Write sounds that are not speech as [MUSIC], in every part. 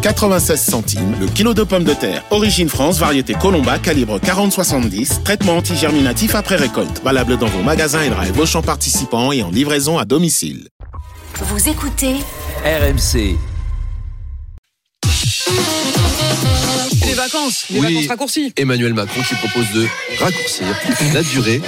96 centimes le kilo de pommes de terre. Origine France, variété Colomba, calibre 40-70. Traitement antigerminatif après récolte. Valable dans vos magasins et drive Auchan participants et en livraison à domicile. Vous écoutez RMC. Les vacances, les Oui. vacances raccourcies. Emmanuel Macron qui propose de raccourcir la durée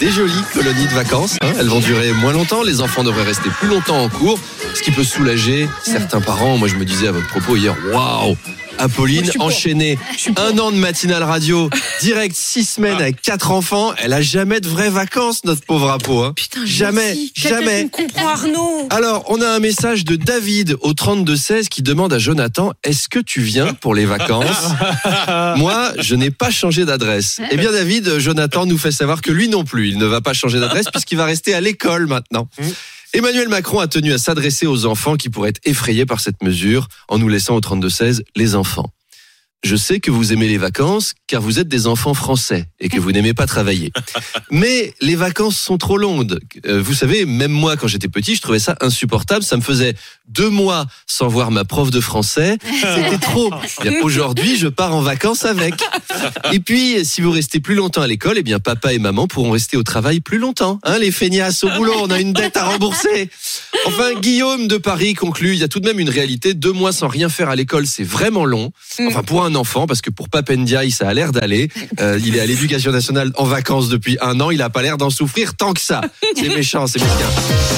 des jolies colonies de vacances. hein. Elles vont durer moins longtemps, les enfants devraient rester plus longtemps en cours, ce qui peut soulager certains parents. Moi, je me disais à votre propos hier, waouh Apolline enchaînée un an de matinale radio, direct six semaines avec quatre enfants. Elle a jamais de vraies vacances, notre pauvre Apo. hein. Putain, jamais, jamais. comprend Arnaud. Alors, on a un message de David au 32-16 qui demande à Jonathan Est-ce que tu viens pour les vacances? [LAUGHS] Moi, je n'ai pas changé d'adresse. Eh bien, David, Jonathan nous fait savoir que lui non plus, il ne va pas changer d'adresse puisqu'il va rester à l'école maintenant. Emmanuel Macron a tenu à s'adresser aux enfants qui pourraient être effrayés par cette mesure en nous laissant au 32-16 les enfants. Je sais que vous aimez les vacances car vous êtes des enfants français et que vous n'aimez pas travailler. Mais les vacances sont trop longues. Euh, vous savez, même moi, quand j'étais petit, je trouvais ça insupportable. Ça me faisait deux mois sans voir ma prof de français. C'était trop. [LAUGHS] Aujourd'hui, je pars en vacances avec. Et puis, si vous restez plus longtemps à l'école, eh bien, papa et maman pourront rester au travail plus longtemps. Hein, les feignasses au boulot, on a une dette à rembourser. Enfin, Guillaume de Paris conclut, il y a tout de même une réalité. Deux mois sans rien faire à l'école, c'est vraiment long. Enfin, pour un enfant, parce que pour Papendiaï, ça a l'air d'aller. Euh, il est à l'éducation nationale en vacances depuis un an. Il a pas l'air d'en souffrir tant que ça. C'est méchant, c'est mesquin.